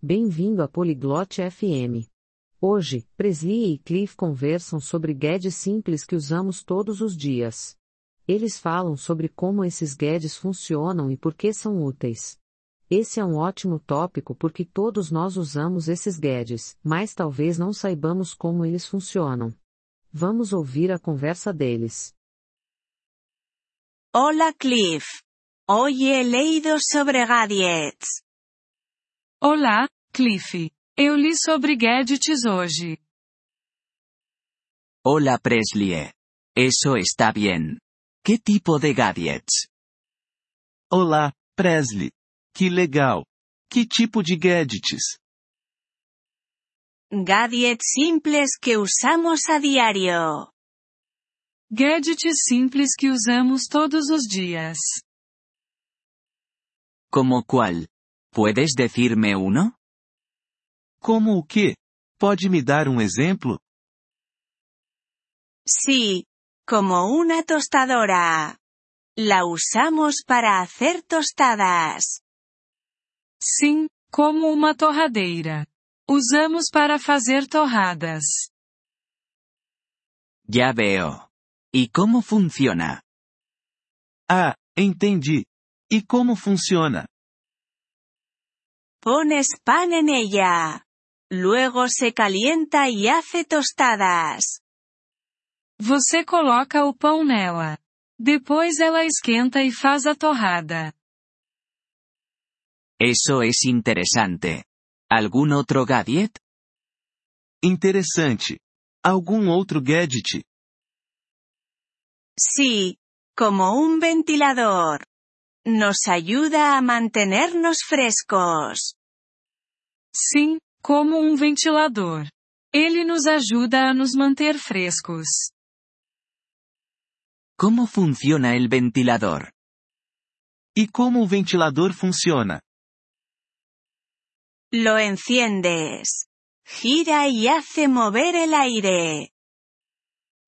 Bem-vindo a Poliglote FM. Hoje, Presley e Cliff conversam sobre gadgets simples que usamos todos os dias. Eles falam sobre como esses gadgets funcionam e por que são úteis. Esse é um ótimo tópico porque todos nós usamos esses gadgets, mas talvez não saibamos como eles funcionam. Vamos ouvir a conversa deles. Hola Cliff. Hoy he leído sobre gadgets. Olá, Cliff. Eu li sobre gadgets hoje. Hola Presley. Eso está bien. ¿Qué tipo de gadgets? Olá, Presley. Que legal. Que tipo de gadgets? Gadgets simples que usamos a diario. Gadgets simples que usamos todos os dias. ¿Como cuál? ¿Puedes decirme uno? Como o quê? Pode me dar um exemplo? Sí, como una tostadora. La usamos para hacer tostadas. Sim, como uma torradeira. Usamos para fazer torradas. Ya veo. ¿Y cómo funciona? Ah, entendi. E como funciona? Pones pan en ella. Luego se calienta y hace tostadas. Você coloca o pão nela. Depois ela esquenta e faz a torrada. Eso es interesante. ¿Algún otro gadget? Interessante. Algum outro gadget? Sí, como un ventilador. Nos ayuda a mantenernos frescos. Sim, como um ventilador. Ele nos ajuda a nos manter frescos. ¿Cómo funciona el ventilador? E como o ventilador funciona? Lo enciendes. Gira y hace mover el aire.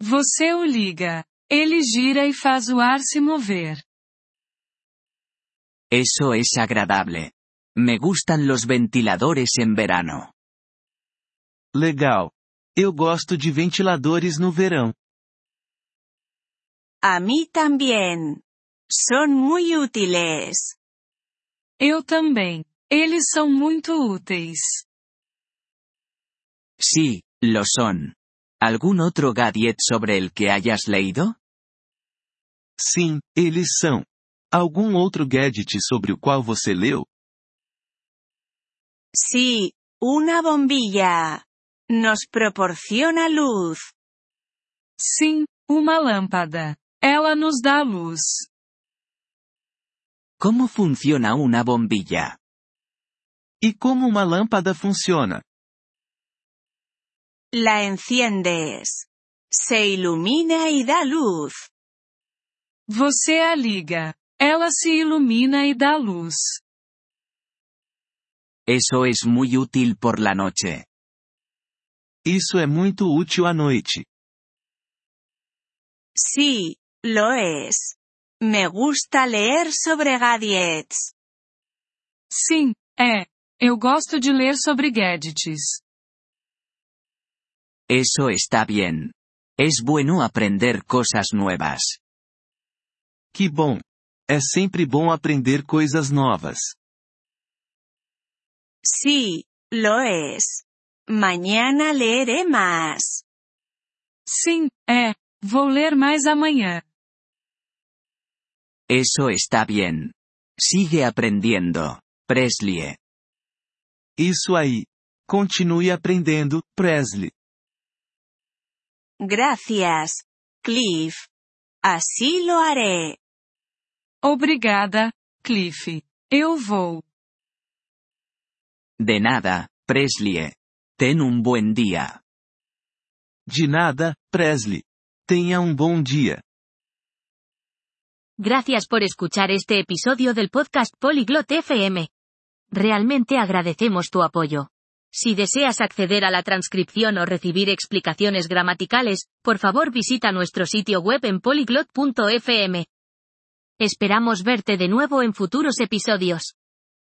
Você o liga. Ele gira e faz o ar se mover. Eso es agradable. Me gustan los ventiladores en verano. Legal. Eu gosto de ventiladores no verão. A mí también. Son muy útiles. Eu também. Eles são muito úteis. Sí, lo son. ¿Algún otro gadget sobre el que hayas leído? Sim, eles são. Algum outro gadget sobre o qual você leu? Sí, una bombilla. Nos proporciona luz. Sim, uma lâmpada. Ela nos dá luz. ¿Cómo funciona una bombilla? E como uma lâmpada funciona? La enciendes. Se ilumina y da luz. Você a liga. Ela se ilumina e dá luz. Eso es muy útil por la noche. Isso é muito útil à noite. Sí, lo es. Me gusta leer sobre gadgets. Sim, é. Eu gosto de ler sobre gadgets. Eso está bien. Es bueno aprender cosas nuevas. Que bom. É sempre bom aprender coisas novas. Sí, lo es. Mañana leeré más. Sim, é. Vou ler mais amanhã. Eso está bien. Sigue aprendiendo, Presley. Isso aí. Continue aprendendo, Presley. Gracias, Cliff. Así lo haré. Obrigada, Cliff. Eu vou. De nada, Presley. Ten un buen día. De nada, Presley. Tenha um bom dia. Gracias por escuchar este episodio del podcast Polyglot FM. Realmente agradecemos tu apoyo. Si deseas acceder a la transcripción o recibir explicaciones gramaticales, por favor visita nuestro sitio web en polyglot.fm. Esperamos verte de nuevo en futuros episodios.